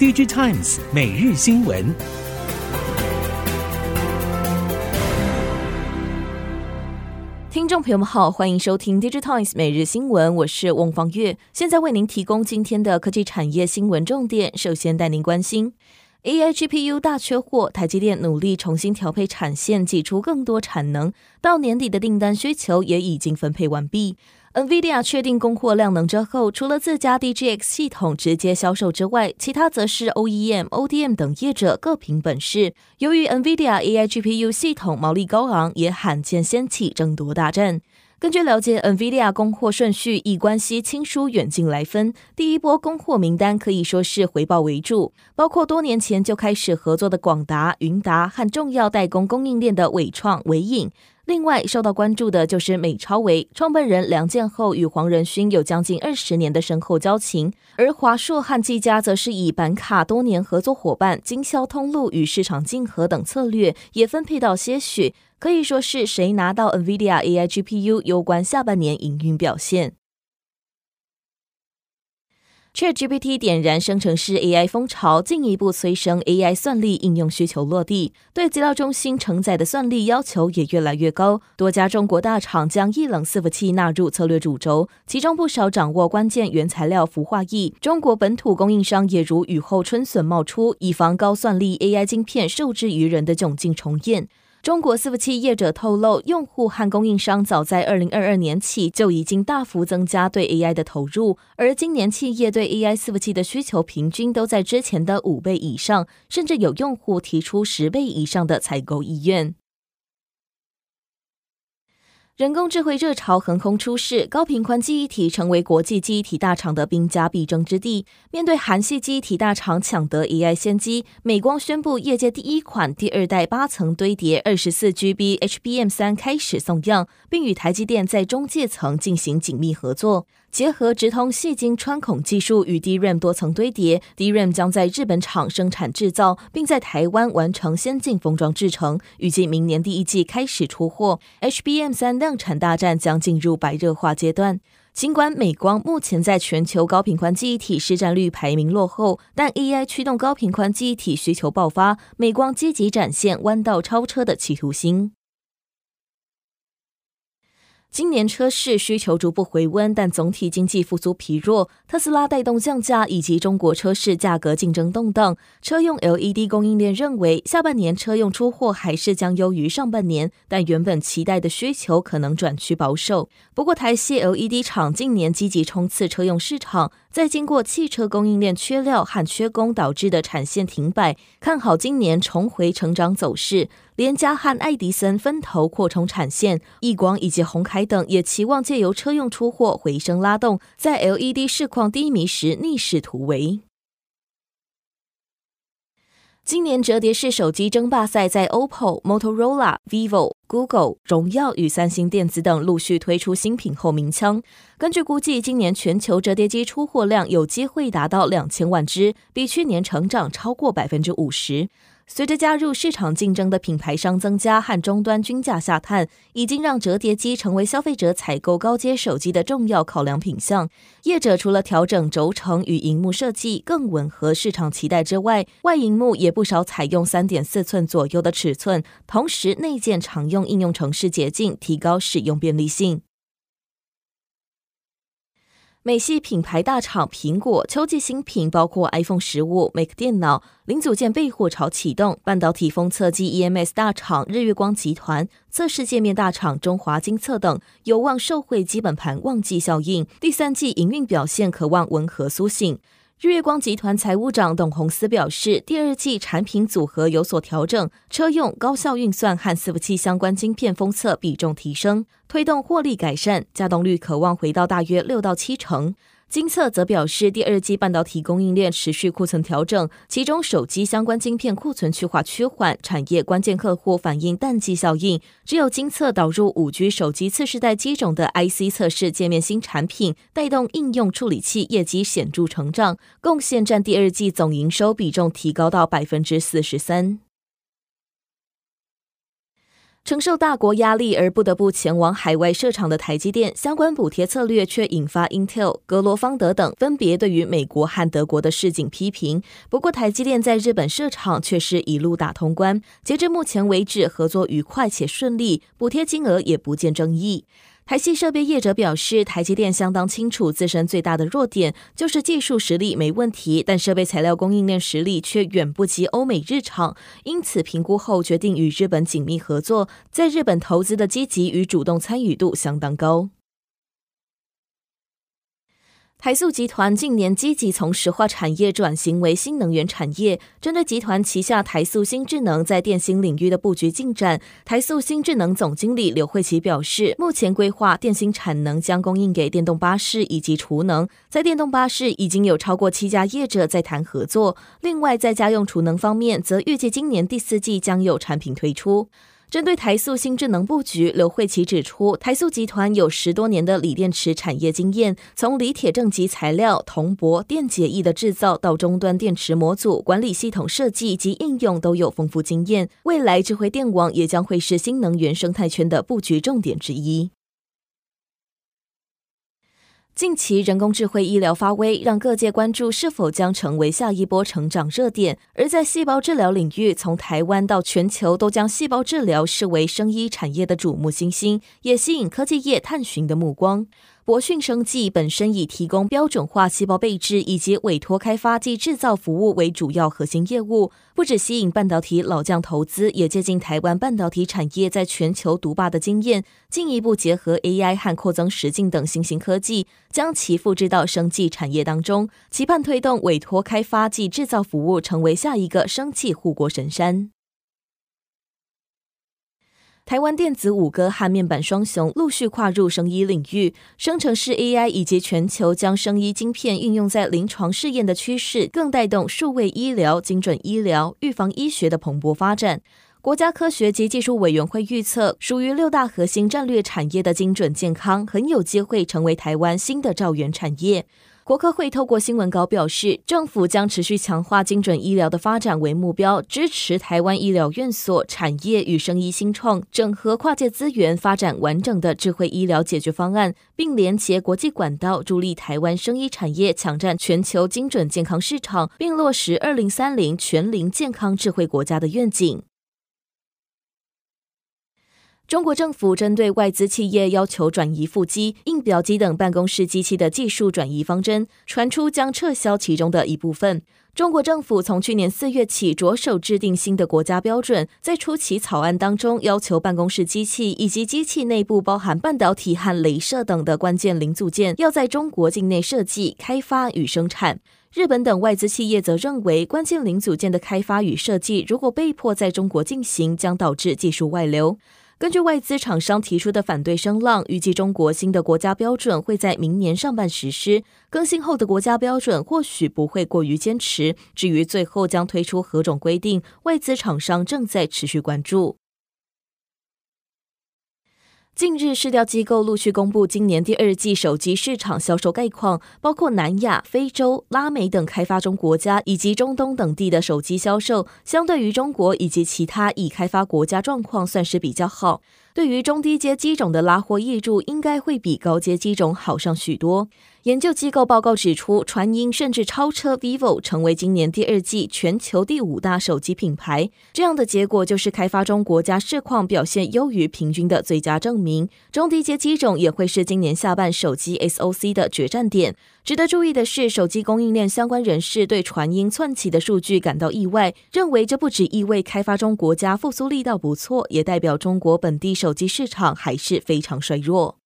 DigiTimes 每日新闻。听众朋友们好，欢迎收听 DigiTimes 每日新闻，我是翁方月，现在为您提供今天的科技产业新闻重点。首先带您关心。AI GPU 大缺货，台积电努力重新调配产线，挤出更多产能。到年底的订单需求也已经分配完毕。NVIDIA 确定供货量能之后，除了自家 DGX 系统直接销售之外，其他则是 OEM、ODM 等业者各凭本事。由于 NVIDIA AI GPU 系统毛利高昂，也罕见掀起争夺大战。根据了解，NVIDIA 供货顺序以关系亲疏远近来分。第一波供货名单可以说是回报为主，包括多年前就开始合作的广达、云达和重要代工供应链的纬创、纬颖。另外受到关注的就是美超维创办人梁建厚与黄仁勋有将近二十年的深厚交情，而华硕和技嘉则是以板卡多年合作伙伴、经销通路与市场竞合等策略，也分配到些许。可以说是谁拿到 NVIDIA AI GPU，攸关下半年营运表现。ChatGPT 点燃生成式 AI 风潮，进一步催生 AI 算力应用需求落地，对资料中心承载的算力要求也越来越高。多家中国大厂将液冷伺服器纳入策略主轴，其中不少掌握关键原材料氟化液。中国本土供应商也如雨后春笋冒出，以防高算力 AI 晶片受制于人的窘境重现。中国伺服器业者透露，用户和供应商早在二零二二年起就已经大幅增加对 AI 的投入，而今年企业对 AI 伺服器的需求平均都在之前的五倍以上，甚至有用户提出十倍以上的采购意愿。人工智慧热潮横空出世，高频宽记忆体成为国际记忆体大厂的兵家必争之地。面对韩系记忆体大厂抢得 AI 先机，美光宣布业界第一款第二代八层堆叠二十四 GB HBM 三开始送样，并与台积电在中介层进行紧密合作。结合直通细晶穿孔技术与 DRAM 多层堆叠，DRAM 将在日本厂生产制造，并在台湾完成先进封装制成，预计明年第一季开始出货。HBM 三量产大战将进入白热化阶段。尽管美光目前在全球高频宽记忆体市占率排名落后，但 AI 驱动高频宽记忆体需求爆发，美光积极展现弯道超车的企图心。今年车市需求逐步回温，但总体经济复苏疲弱。特斯拉带动降价，以及中国车市价格竞争动荡。车用 LED 供应链认为，下半年车用出货还是将优于上半年，但原本期待的需求可能转趋保守。不过，台系 LED 厂近年积极冲刺车用市场，在经过汽车供应链缺料和缺工导致的产线停摆，看好今年重回成长走势。联嘉和爱迪森分头扩充产线，亿光以及鸿凯等也期望借由车用出货回升拉动，在 LED 市况低迷时逆势突围。今年折叠式手机争霸赛在 OPPO、Motorola、Vivo、Google、荣耀与三星电子等陆续推出新品后鸣枪。根据估计，今年全球折叠机出货量有机会达到两千万只，比去年成长超过百分之五十。随着加入市场竞争的品牌商增加和终端均价下探，已经让折叠机成为消费者采购高阶手机的重要考量品项。业者除了调整轴承与荧幕设计更吻合市场期待之外，外荧幕也不少采用三点四寸左右的尺寸，同时内建常用应用程式捷径，提高使用便利性。美系品牌大厂苹果秋季新品包括 iPhone 十五、Mac 电脑零组件备货潮启动，半导体封测机 EMS 大厂日月光集团、测试界面大厂中华精测等有望受惠基本盘旺季效应，第三季营运表现可望温和苏醒。日月光集团财务长董宏思表示，第二季产品组合有所调整，车用高效运算和伺服器相关晶片封测比重提升，推动获利改善，加动率可望回到大约六到七成。精测则表示，第二季半导体供应链持续库存调整，其中手机相关晶片库存去化趋缓，产业关键客户反映淡季效应。只有精测导入五 G 手机次世代机种的 IC 测试界面新产品，带动应用处理器业绩显著成长，贡献占第二季总营收比重提高到百分之四十三。承受大国压力而不得不前往海外设厂的台积电，相关补贴策略却引发 Intel、格罗方德等分别对于美国和德国的市井批评。不过，台积电在日本设厂却是一路打通关，截至目前为止，合作愉快且顺利，补贴金额也不见争议。台系设备业者表示，台积电相当清楚自身最大的弱点就是技术实力没问题，但设备材料供应链实力却远不及欧美日厂，因此评估后决定与日本紧密合作，在日本投资的积极与主动参与度相当高。台塑集团近年积极从石化产业转型为新能源产业。针对集团旗下台塑新智能在电芯领域的布局进展，台塑新智能总经理刘慧琪表示，目前规划电芯产能将供应给电动巴士以及储能。在电动巴士已经有超过七家业者在谈合作，另外在家用储能方面，则预计今年第四季将有产品推出。针对台塑新智能布局，刘慧琪指出，台塑集团有十多年的锂电池产业经验，从锂铁正极材料、铜箔、电解液的制造到终端电池模组管理系统设计及应用都有丰富经验。未来智慧电网也将会是新能源生态圈的布局重点之一。近期人工智慧医疗发威，让各界关注是否将成为下一波成长热点。而在细胞治疗领域，从台湾到全球都将细胞治疗视为生医产业的瞩目新星，也吸引科技业探寻的目光。博讯生技本身以提供标准化细胞配置以及委托开发及制造服务为主要核心业务，不只吸引半导体老将投资，也借鉴台湾半导体产业在全球独霸的经验，进一步结合 AI 和扩增实境等新兴科技，将其复制到生技产业当中，期盼推动委托开发及制造服务成为下一个生技护国神山。台湾电子五哥和面板双雄陆续跨入生医领域，生成式 AI 以及全球将生医晶片运用在临床试验的趋势，更带动数位医疗、精准医疗、预防医学的蓬勃发展。国家科学及技术委员会预测，属于六大核心战略产业的精准健康，很有机会成为台湾新的兆元产业。国科会透过新闻稿表示，政府将持续强化精准医疗的发展为目标，支持台湾医疗院所、产业与生医新创，整合跨界资源，发展完整的智慧医疗解决方案，并连接国际管道，助力台湾生医产业抢占全球精准健康市场，并落实二零三零全龄健康智慧国家的愿景。中国政府针对外资企业要求转移副机、印表机等办公室机器的技术转移方针，传出将撤销其中的一部分。中国政府从去年四月起着手制定新的国家标准，在初期草案当中要求办公室机器以及机器内部包含半导体和镭射等的关键零组件，要在中国境内设计、开发与生产。日本等外资企业则认为，关键零组件的开发与设计如果被迫在中国进行，将导致技术外流。根据外资厂商提出的反对声浪，预计中国新的国家标准会在明年上半实施。更新后的国家标准或许不会过于坚持。至于最后将推出何种规定，外资厂商正在持续关注。近日，市调机构陆续公布今年第二季手机市场销售概况，包括南亚、非洲、拉美等开发中国家以及中东等地的手机销售，相对于中国以及其他已开发国家状况算是比较好。对于中低阶机种的拉货挹注，应该会比高阶机种好上许多。研究机构报告指出，传音甚至超车 vivo，成为今年第二季全球第五大手机品牌。这样的结果就是开发中国家市况表现优于平均的最佳证明。中低阶机种也会是今年下半手机 SOC 的决战点。值得注意的是，手机供应链相关人士对传音窜起的数据感到意外，认为这不只意味开发中国家复苏力道不错，也代表中国本地手手机市场还是非常衰弱。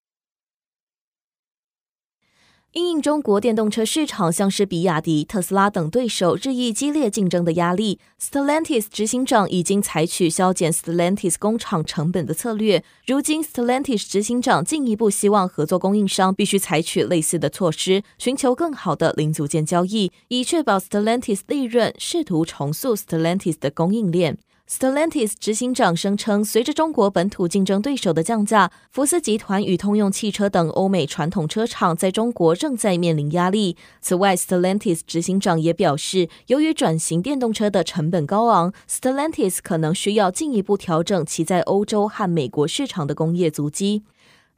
因应中国电动车市场，像是比亚迪、特斯拉等对手日益激烈竞争的压力，Stellantis 执行长已经采取削减 Stellantis 工厂成本的策略。如今，Stellantis 执行长进一步希望合作供应商必须采取类似的措施，寻求更好的零组件交易，以确保 Stellantis 利润，试图重塑 Stellantis 的供应链。Stellantis 执行长声称，随着中国本土竞争对手的降价，福斯集团与通用汽车等欧美传统车厂在中国正在面临压力。此外，Stellantis 执行长也表示，由于转型电动车的成本高昂，Stellantis 可能需要进一步调整其在欧洲和美国市场的工业足迹。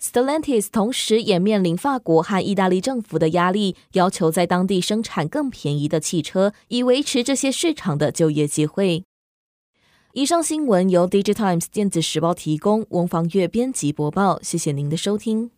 Stellantis 同时也面临法国和意大利政府的压力，要求在当地生产更便宜的汽车，以维持这些市场的就业机会。以上新闻由 Digitimes 电子时报提供，翁房月编辑播报。谢谢您的收听。